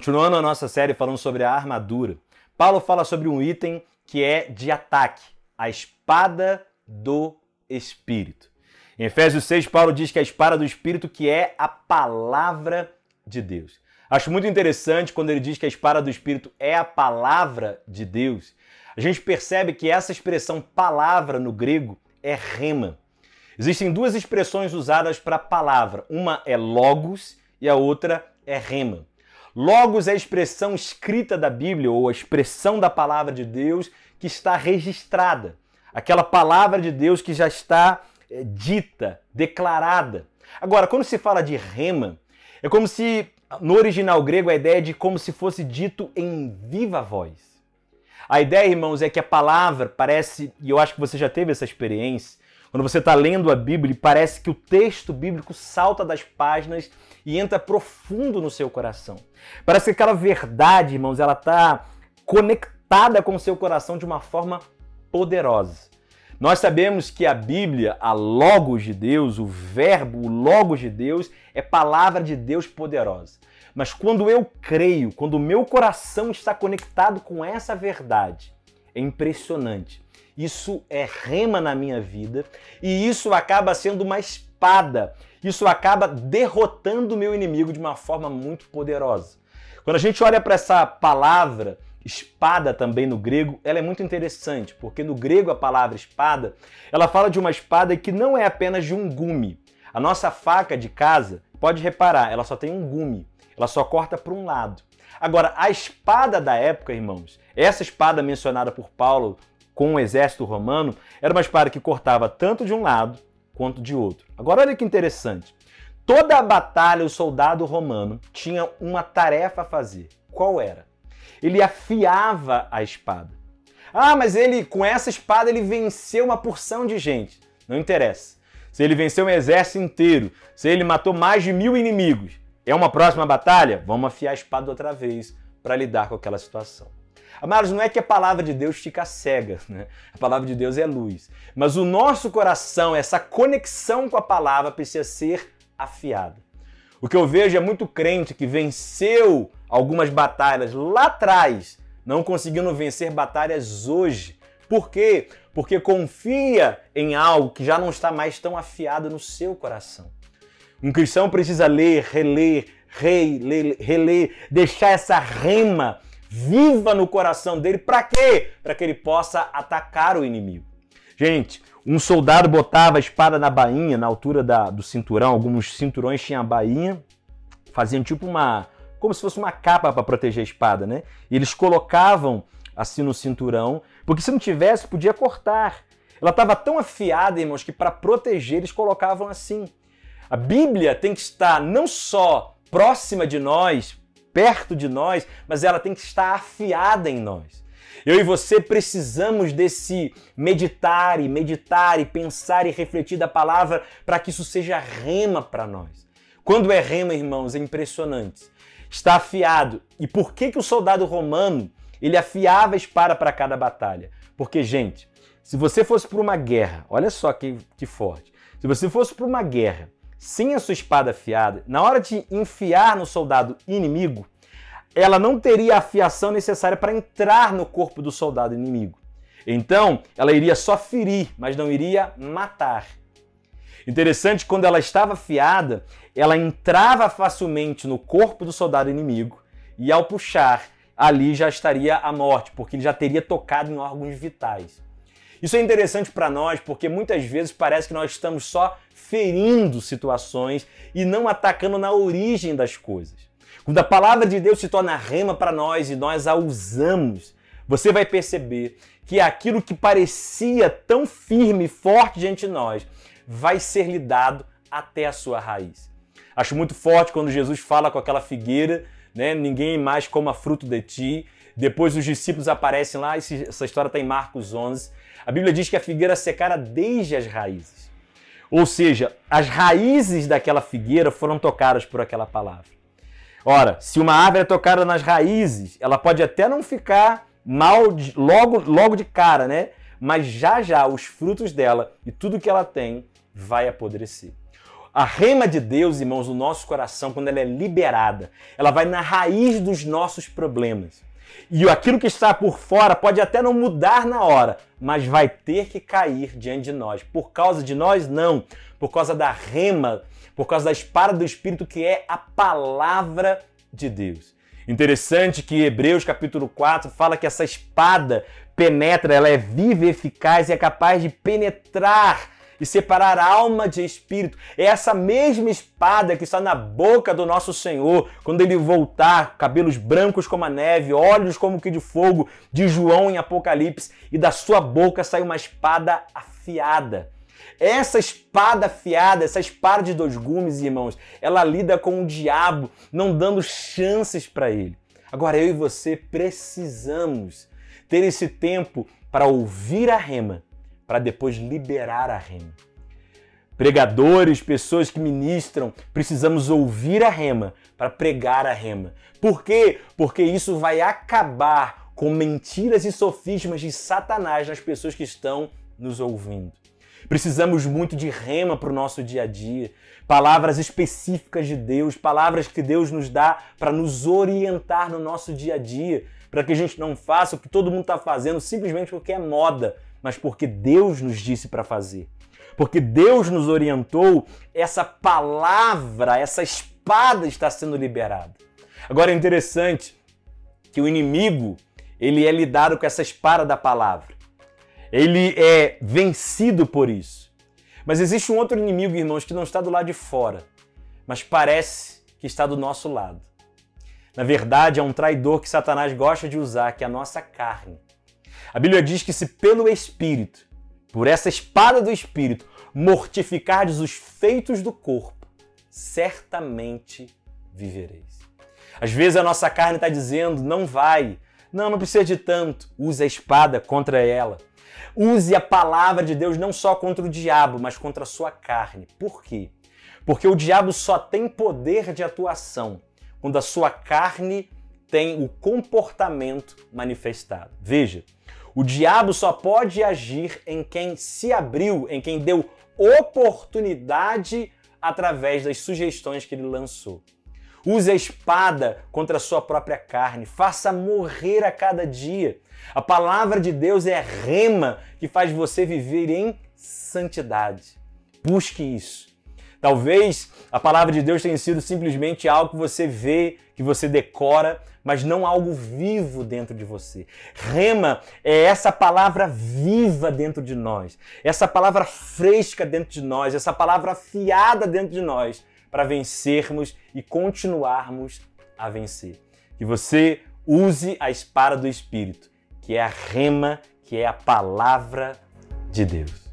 Continuando a nossa série falando sobre a armadura, Paulo fala sobre um item que é de ataque, a espada do Espírito. Em Efésios 6, Paulo diz que a espada do Espírito que é a palavra de Deus. Acho muito interessante quando ele diz que a espada do Espírito é a palavra de Deus. A gente percebe que essa expressão palavra no grego é rema. Existem duas expressões usadas para palavra. Uma é logos e a outra é rema. Logos é a expressão escrita da Bíblia ou a expressão da palavra de Deus que está registrada. Aquela palavra de Deus que já está é, dita, declarada. Agora, quando se fala de rema, é como se no original grego a ideia é de como se fosse dito em viva voz. A ideia, irmãos, é que a palavra parece, e eu acho que você já teve essa experiência, quando você está lendo a Bíblia, parece que o texto bíblico salta das páginas e entra profundo no seu coração. Parece que aquela verdade, irmãos, ela está conectada com o seu coração de uma forma poderosa. Nós sabemos que a Bíblia, a Logos de Deus, o Verbo, o Logos de Deus, é palavra de Deus poderosa. Mas quando eu creio, quando o meu coração está conectado com essa verdade, é impressionante isso é rema na minha vida e isso acaba sendo uma espada. Isso acaba derrotando o meu inimigo de uma forma muito poderosa. Quando a gente olha para essa palavra, espada também no grego, ela é muito interessante, porque no grego a palavra espada, ela fala de uma espada que não é apenas de um gume. A nossa faca de casa, pode reparar, ela só tem um gume, ela só corta para um lado. Agora, a espada da época, irmãos, essa espada mencionada por Paulo com o exército romano, era uma espada que cortava tanto de um lado quanto de outro. Agora olha que interessante. Toda a batalha, o soldado romano tinha uma tarefa a fazer. Qual era? Ele afiava a espada. Ah, mas ele, com essa espada, ele venceu uma porção de gente. Não interessa. Se ele venceu um exército inteiro, se ele matou mais de mil inimigos, é uma próxima batalha? Vamos afiar a espada outra vez para lidar com aquela situação. Amados, não é que a palavra de Deus fica cega, né? A palavra de Deus é luz. Mas o nosso coração, essa conexão com a palavra precisa ser afiada. O que eu vejo é muito crente que venceu algumas batalhas lá atrás, não conseguindo vencer batalhas hoje. Por quê? Porque confia em algo que já não está mais tão afiado no seu coração. Um cristão precisa ler, reler, reler, reler, deixar essa rema viva no coração dele. Para quê? Para que ele possa atacar o inimigo. Gente, um soldado botava a espada na bainha, na altura da, do cinturão. Alguns cinturões tinham a bainha, faziam tipo uma. como se fosse uma capa para proteger a espada, né? E eles colocavam assim no cinturão, porque se não tivesse, podia cortar. Ela estava tão afiada, irmãos, que para proteger eles colocavam assim. A Bíblia tem que estar não só próxima de nós, perto de nós, mas ela tem que estar afiada em nós. Eu e você precisamos desse meditar e meditar e pensar e refletir da palavra para que isso seja rema para nós. Quando é rema, irmãos, é impressionante. Está afiado. E por que, que o soldado romano ele afiava a espada para cada batalha? Porque, gente, se você fosse para uma guerra, olha só que, que forte. Se você fosse para uma guerra sem a sua espada afiada, na hora de enfiar no soldado inimigo, ela não teria a fiação necessária para entrar no corpo do soldado inimigo. Então, ela iria só ferir, mas não iria matar. Interessante, quando ela estava afiada, ela entrava facilmente no corpo do soldado inimigo e ao puxar, ali já estaria a morte, porque ele já teria tocado em órgãos vitais. Isso é interessante para nós porque muitas vezes parece que nós estamos só ferindo situações e não atacando na origem das coisas. Quando a palavra de Deus se torna rema para nós e nós a usamos, você vai perceber que aquilo que parecia tão firme e forte diante de nós vai ser lidado até a sua raiz. Acho muito forte quando Jesus fala com aquela figueira, né? Ninguém mais coma fruto de ti. Depois os discípulos aparecem lá, essa história está em Marcos 11. A Bíblia diz que a figueira secara desde as raízes. Ou seja, as raízes daquela figueira foram tocadas por aquela palavra. Ora, se uma árvore é tocada nas raízes, ela pode até não ficar mal de, logo, logo de cara, né? Mas já já os frutos dela e tudo que ela tem vai apodrecer. a rema de Deus, irmãos, no nosso coração, quando ela é liberada, ela vai na raiz dos nossos problemas. E aquilo que está por fora pode até não mudar na hora, mas vai ter que cair diante de nós. Por causa de nós, não. Por causa da rema, por causa da espada do Espírito, que é a palavra de Deus. Interessante que Hebreus capítulo 4 fala que essa espada penetra, ela é viva eficaz e é capaz de penetrar e separar alma de espírito. É essa mesma espada que está na boca do nosso Senhor quando ele voltar, cabelos brancos como a neve, olhos como que de fogo, de João em Apocalipse, e da sua boca sai uma espada afiada. Essa espada afiada, essa espada de dois gumes, irmãos, ela lida com o diabo, não dando chances para ele. Agora eu e você precisamos ter esse tempo para ouvir a rema para depois liberar a rema. Pregadores, pessoas que ministram, precisamos ouvir a rema para pregar a rema. Por quê? Porque isso vai acabar com mentiras e sofismas de Satanás nas pessoas que estão nos ouvindo. Precisamos muito de rema para o nosso dia a dia, palavras específicas de Deus, palavras que Deus nos dá para nos orientar no nosso dia a dia, para que a gente não faça o que todo mundo está fazendo simplesmente porque é moda, mas porque Deus nos disse para fazer. Porque Deus nos orientou, essa palavra, essa espada está sendo liberada. Agora é interessante que o inimigo, ele é lidado com essa espada da palavra. Ele é vencido por isso. Mas existe um outro inimigo, irmãos, que não está do lado de fora, mas parece que está do nosso lado. Na verdade, é um traidor que Satanás gosta de usar, que é a nossa carne. A Bíblia diz que se pelo Espírito, por essa espada do Espírito, mortificardes os feitos do corpo, certamente vivereis. Às vezes a nossa carne está dizendo, não vai, não, não precisa de tanto. Use a espada contra ela. Use a palavra de Deus não só contra o diabo, mas contra a sua carne. Por quê? Porque o diabo só tem poder de atuação quando a sua carne tem o comportamento manifestado. Veja, o diabo só pode agir em quem se abriu, em quem deu oportunidade através das sugestões que ele lançou. Use a espada contra a sua própria carne, faça morrer a cada dia. A palavra de Deus é rema que faz você viver em santidade. Busque isso. Talvez a palavra de Deus tenha sido simplesmente algo que você vê, que você decora, mas não algo vivo dentro de você. Rema é essa palavra viva dentro de nós, essa palavra fresca dentro de nós, essa palavra afiada dentro de nós para vencermos e continuarmos a vencer. Que você use a espada do Espírito, que é a rema, que é a palavra de Deus.